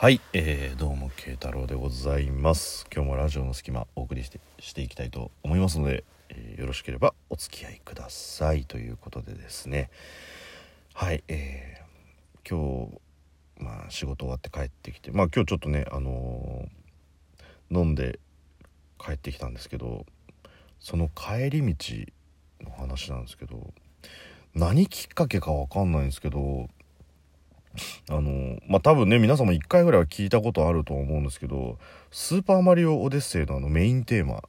はい、えー、どうも慶太郎でございます。今日もラジオの隙間お送りしてしていきたいと思いますので、えーよろしければお付き合いください。ということでですね。はいえー、今日まあ仕事終わって帰ってきてまあ今日ちょっとねあのー飲んで帰ってきたんですけどその帰り道の話なんですけど何きっかけかわかんないんですけどあのまあ多分ね皆さんも1回ぐらいは聞いたことあると思うんですけど「スーパーマリオオデッセイ」のあのメインテーマ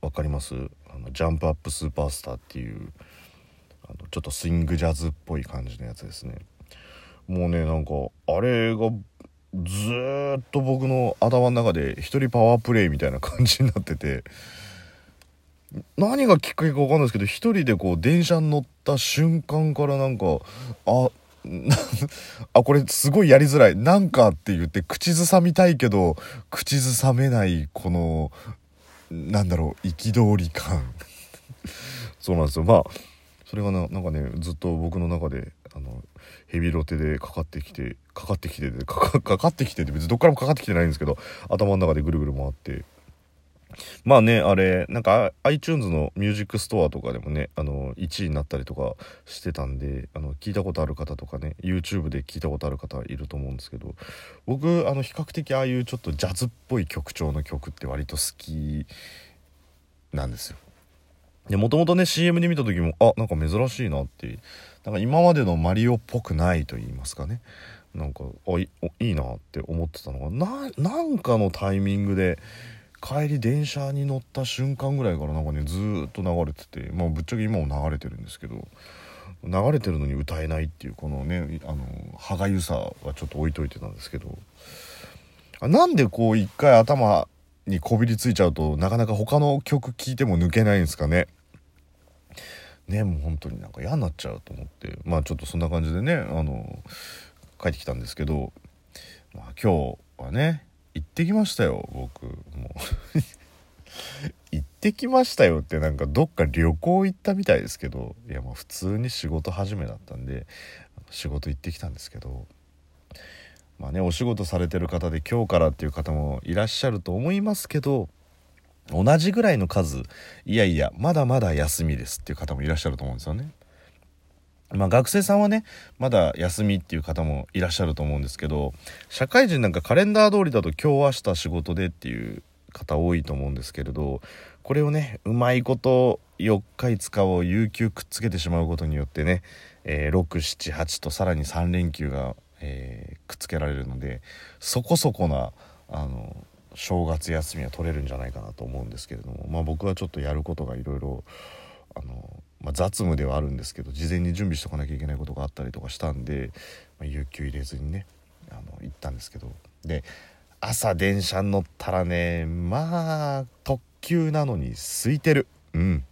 分かります？あのジャンプアップスーパースターっていうあのちょっとスイングジャズっぽい感じのやつですね。もうねなんかあれがずっと僕の頭の中で一人パワープレイみたいな感じになってて何がきっかけか分かんないですけど一人でこう電車に乗った瞬間からなんかあ あこれすごいやりづらい。なんかって言って口ずさみたいけど口ずさめないこのなんだろう憤り感。そうなんですよ。まあそれがななんかねずっと僕の中であのヘビロテでかかってきてかかってきてでかか かかってきてって別にどっからもかかってきてないんですけど頭の中でぐるぐる回ってまあねあれなんか iTunes のミュージックストアとかでもねあの1位になったりとかしてたんであの聞いたことある方とかね YouTube で聞いたことある方いると思うんですけど僕あの比較的ああいうちょっとジャズっぽい曲調の曲って割と好きなんですよ。でもともとね CM で見た時もあなんか珍しいなってなんか今までのマリオっぽくないと言いますかねなんかあいいいなって思ってたのがななんかのタイミングで帰り電車に乗った瞬間ぐらいからなんかねずっと流れててまあぶっちゃけ今も流れてるんですけど流れてるのに歌えないっていうこのねあの歯がゆさはちょっと置いといてたんですけどあなんでこう一回頭にこびりついちゃうとなかなか他の曲聴いても抜けないんですかね？ねもう本当になんか嫌になっちゃうと思ってまあちょっとそんな感じでねあの帰ってきたんですけど、まあ、今日はね行ってきましたよ僕もう 行ってきましたよってなんかどっか旅行行ったみたいですけどいやまあ普通に仕事始めだったんで仕事行ってきたんですけどまあねお仕事されてる方で今日からっていう方もいらっしゃると思いますけど同じぐらいの数いやいやまだまだ休みですっていう方もいらっしゃると思うんですよね。まあ学生さんはねまだ休みっていう方もいらっしゃると思うんですけど社会人なんかカレンダー通りだと今日明日仕事でっていう方多いと思うんですけれどこれをねうまいこと4日5日を有給くっつけてしまうことによってね、えー678とさらに3連休が、えーくっつけられるのでそこそこなあの正月休みは取れるんじゃないかなと思うんですけれども、まあ、僕はちょっとやることがいろいろあの、まあ、雑務ではあるんですけど事前に準備しとかなきゃいけないことがあったりとかしたんで、まあ、有給入れずにねあの行ったんですけど。で朝電車に乗ったらねまあ特急なのに空いてる。うん。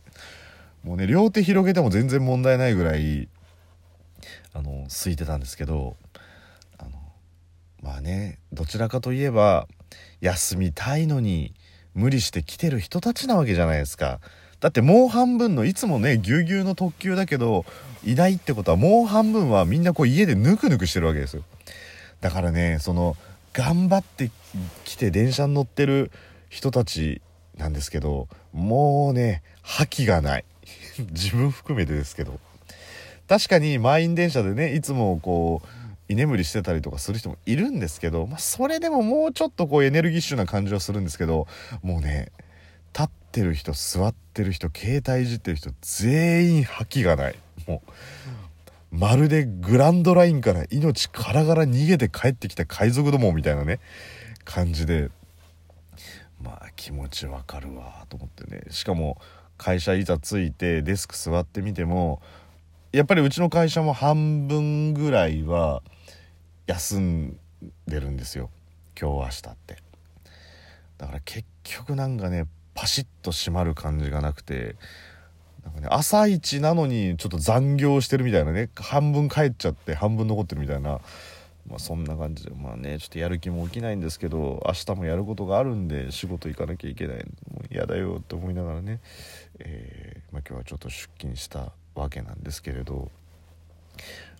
もうね両手広げても全然問題ないぐらいあの空いてたんですけどあのまあねどちらかといえば休みたいのに無理して来てる人たちなわけじゃないですか。だってもう半分のいつもねぎゅうぎゅうの特急だけどいないってことはもう半分はみんなこう家でぬくぬくしてるわけですよ。だからねその頑張ってきて電車に乗ってる人たちなんですけどもうね覇気がない。自分含めてですけど。確かに満員電車でねいつもこう居眠りしてたりとかする人もいるんですけど、まあ、それでももうちょっとこうエネルギッシュな感じはするんですけどもうね立ってる人座ってる人携帯いじってる人全員覇気がない。もうまるでグランドラインから命からがら逃げて帰ってきた海賊どもみたいなね感じでまあ気持ちわかるわと思ってね。しかも会社いざ着いてデスク座ってみてもやっぱりうちの会社も半分ぐらいは休んでるんですよ。今日明日って。だから結局なんかねパシッと閉まる感じがなくてなんかね朝一なのにちょっと残業してるみたいなね半分帰っちゃって半分残ってるみたいなまあそんな感じでまあねちょっとやる気も起きないんですけど明日もやることがあるんで仕事行かなきゃいけない。もう嫌だよって思いながらね、えーまあ、今日はちょっと出勤したわけなんですけれど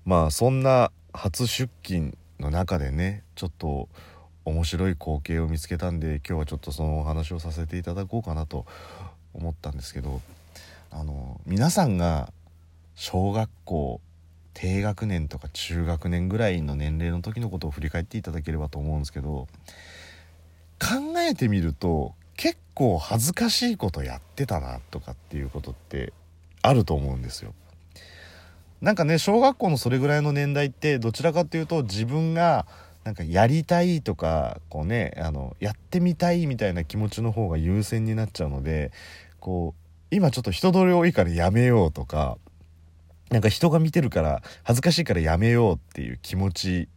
まあそんな初出勤の中でねちょっと面白い光景を見つけたんで今日はちょっとそのお話をさせていただこうかなと思ったんですけどあの皆さんが小学校低学年とか中学年ぐらいの年齢の時のことを振り返っていただければと思うんですけど考えてみると結構恥ずかしいことやってたなとかっていうことってあると思うんですよ。なんかね小学校のそれぐらいの年代ってどちらかっていうと自分がなんかやりたいとかこうねあのやってみたいみたいな気持ちの方が優先になっちゃうのでこう今ちょっと人通り多いからやめようとかなんか人が見てるから恥ずかしいからやめようっていう気持ち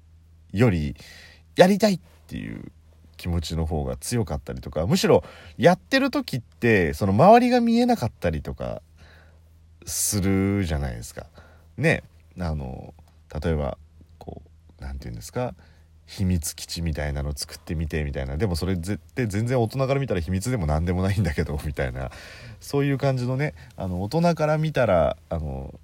よりやりたいっていう気持ちの方が強かったりとかむしろやってる時ってその周りが見えなかったりとかするじゃないですか。ねあの例えばこう何て言うんですか秘密基地みたいなの作ってみてみたいなでもそれ絶対全然大人から見たら秘密でも何でもないんだけど みたいなそういう感じのねあの大人から見たらあの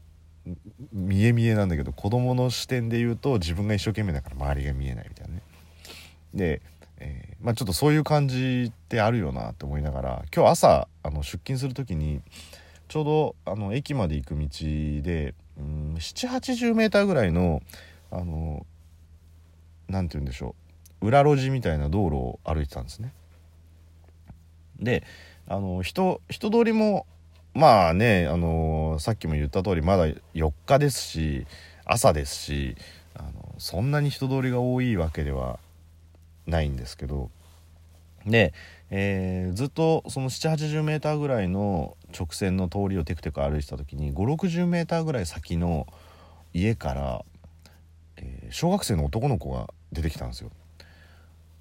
見え見えなんだけど子供の視点で言うと自分が一生懸命だから周りが見えないみたいなね。で、えー、まあ、ちょっとそういう感じってあるよなって思いながら今日朝あの出勤する時にちょうどあの駅まで行く道で780メーターぐらいのあの何て言うんでしょう裏路地みたいな道路を歩いてたんですね。であの人人通りもまあね、あのさっきも言った通りまだ4日ですし朝ですしあのそんなに人通りが多いわけではないんですけどで、えー、ずっとその 780m ぐらいの直線の通りをテクテク歩いてた時に 560m ぐらい先の家から、えー、小学生の男の子が出てきたんですよ。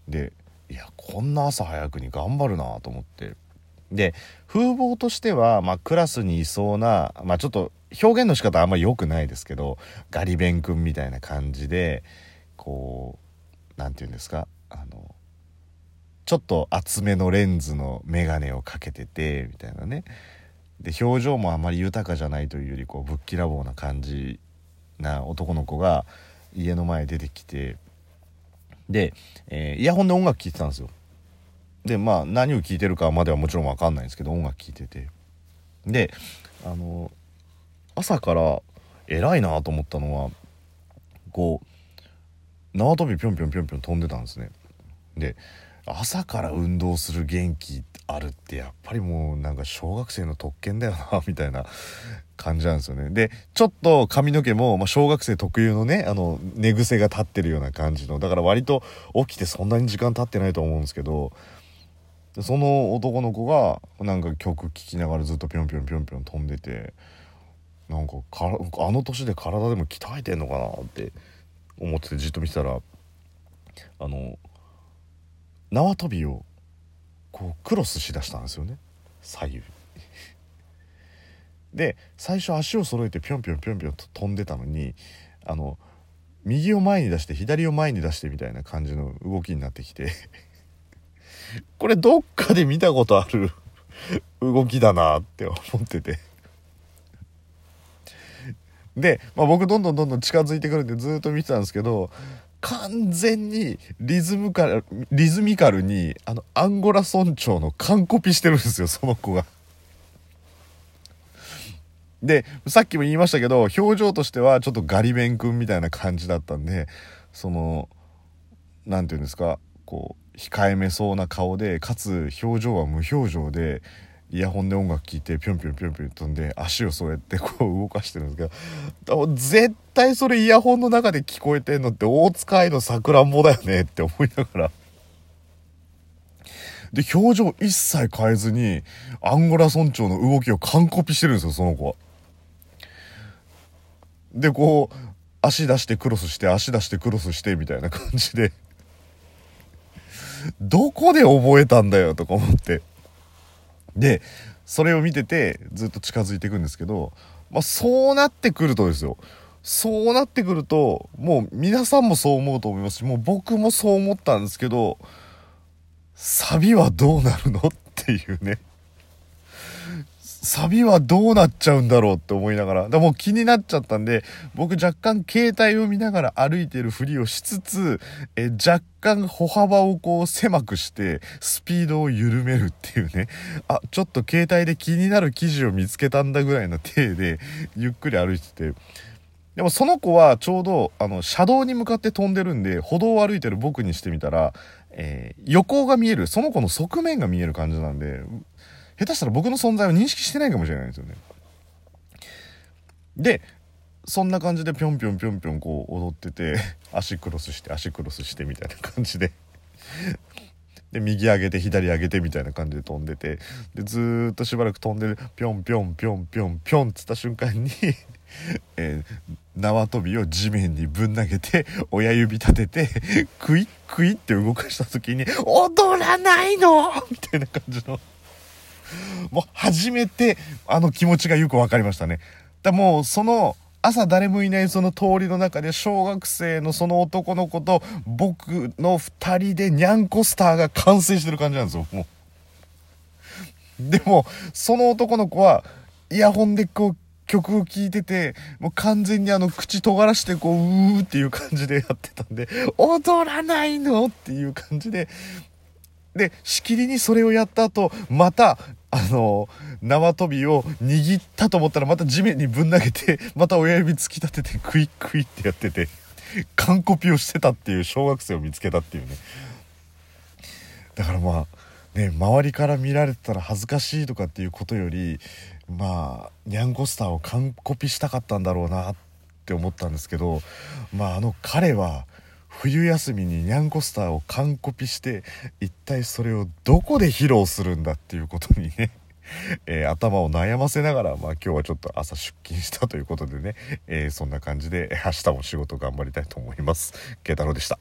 でいやこんな朝早くに頑張るなと思ってで風貌としては、まあ、クラスにいそうな、まあ、ちょっと表現の仕方あんま良くないですけどガリ勉君みたいな感じでこう何て言うんですかあのちょっと厚めのレンズの眼鏡をかけててみたいなねで表情もあまり豊かじゃないというよりこうぶっきらぼうな感じな男の子が家の前出てきてで、えー、イヤホンで音楽聴いてたんですよ。でまあ何を聞いてるかまではもちろん分かんないんですけど音楽聴いてて。であの朝から偉いなと思ったのはこう縄跳びぴょんぴょんぴょんぴょん飛んでたんですね。で朝から運動する元気あるってやっぱりもうなんか小学生の特権だよなみたいな感じなんですよね。でちょっと髪の毛も、まあ、小学生特有のねあの寝癖が立ってるような感じの。だから割と起きてそんなに時間経ってないと思うんですけどその男の子がなんか曲聴きながらずっとぴょんぴょんぴょんぴょん飛んでてなんかあの年で体でも鍛えてんのかなって思っててじっと見てたらあの縄跳びをこうクロスしだしたんですよね。左右。で最初足を揃えてぴょんぴょんぴょんぴょんと飛んでたのにあの右を前に出して左を前に出してみたいな感じの動きになってきて。これどっかで見たことある 動きだなって思ってて。で、まあ、僕どんどんどんどん近づいてくるんでずっと見てたんですけど完全にリズムカルリズミカルにあのアンゴラ村長の完コピしてるんですよ その子が。でさっきも言いましたけど表情としてはちょっとガリ勉君みたいな感じだったんでその何て言うんですかこう控えめそうな顔でかつ表情は無表情でイヤホンで音楽聴いてぴょんぴょんぴょんぴょん飛んで足をそうやってこう動かしてるんですけど絶対それイヤホンの中で聞こえてんのって大塚愛のさくらんぼだよねって思いながら。で表情一切変えずにアンゴラ村長の動きを完コピしてるんですよその子は。でこう足出してクロスして足出してクロスしてみたいな感じでどこで覚えたんだよとか思って。で、それを見ててずっと近づいていくんですけど、まあそうなってくるとですよ。そうなってくると、もう皆さんもそう思うと思いますし、もう僕もそう思ったんですけど、サビはどうなるのっていうね。サビはどうなっちゃうんだろうって思いながら、でも気になっちゃったんで、僕若干携帯を見ながら歩いてるふりをしつつ、え若干歩幅をこう狭くして、スピードを緩めるっていうね、あ、ちょっと携帯で気になる記事を見つけたんだぐらいの体で、ゆっくり歩いてて、でもその子はちょうど、あの、車道に向かって飛んでるんで、歩道を歩いてる僕にしてみたら、えー、横が見える、その子の側面が見える感じなんで、下手したら僕の存在を認識してないかもしれないですよね。で、そんな感じでぴょんぴょんぴょんぴょんこう踊ってて、足クロスして足クロスしてみたいな感じで で、右上げて左上げてみたいな感じで飛んでて、で、ずっとしばらく飛んでる、ぴょんぴょんぴょんぴょんぴょんっつった瞬間に えー、縄跳びを地面にぶん投げて、親指立てて、クイックイって動かした時に、踊らないのみたいな感じの。もう初めてあの気持ちがよく分かりましたね。だもうその朝誰もいないその通りの中で小学生のその男の子と僕の2人でニャンコスターが完成してる感じなんですよ、もう。でも、その男の子はイヤホンでこう曲を聴いてて、もう完全にあの口尖らしてこう、うーっていう感じでやってたんで、踊らないの？っていう感じで、で、しきりにそれをやった後、また、あの、縄跳びを握ったと思ったらまた地面にぶん投げて、また親指突き立ててクイックイってやってて、完コピをしてたっていう小学生を見つけたっていうね。だからまあ、ね、周りから見られてたら恥ずかしいとかっていうことより、まあ、ニャンコスターを完コピしたかったんだろうなって思ったんですけど、まああの彼は、冬休みにニャンコスターを完コピして一体それをどこで披露するんだっていうことにね えー、頭を悩ませながら、まあ、今日はちょっと朝出勤したということでね、えー、そんな感じで明日も仕事頑張りたいと思います。慶太郎でした。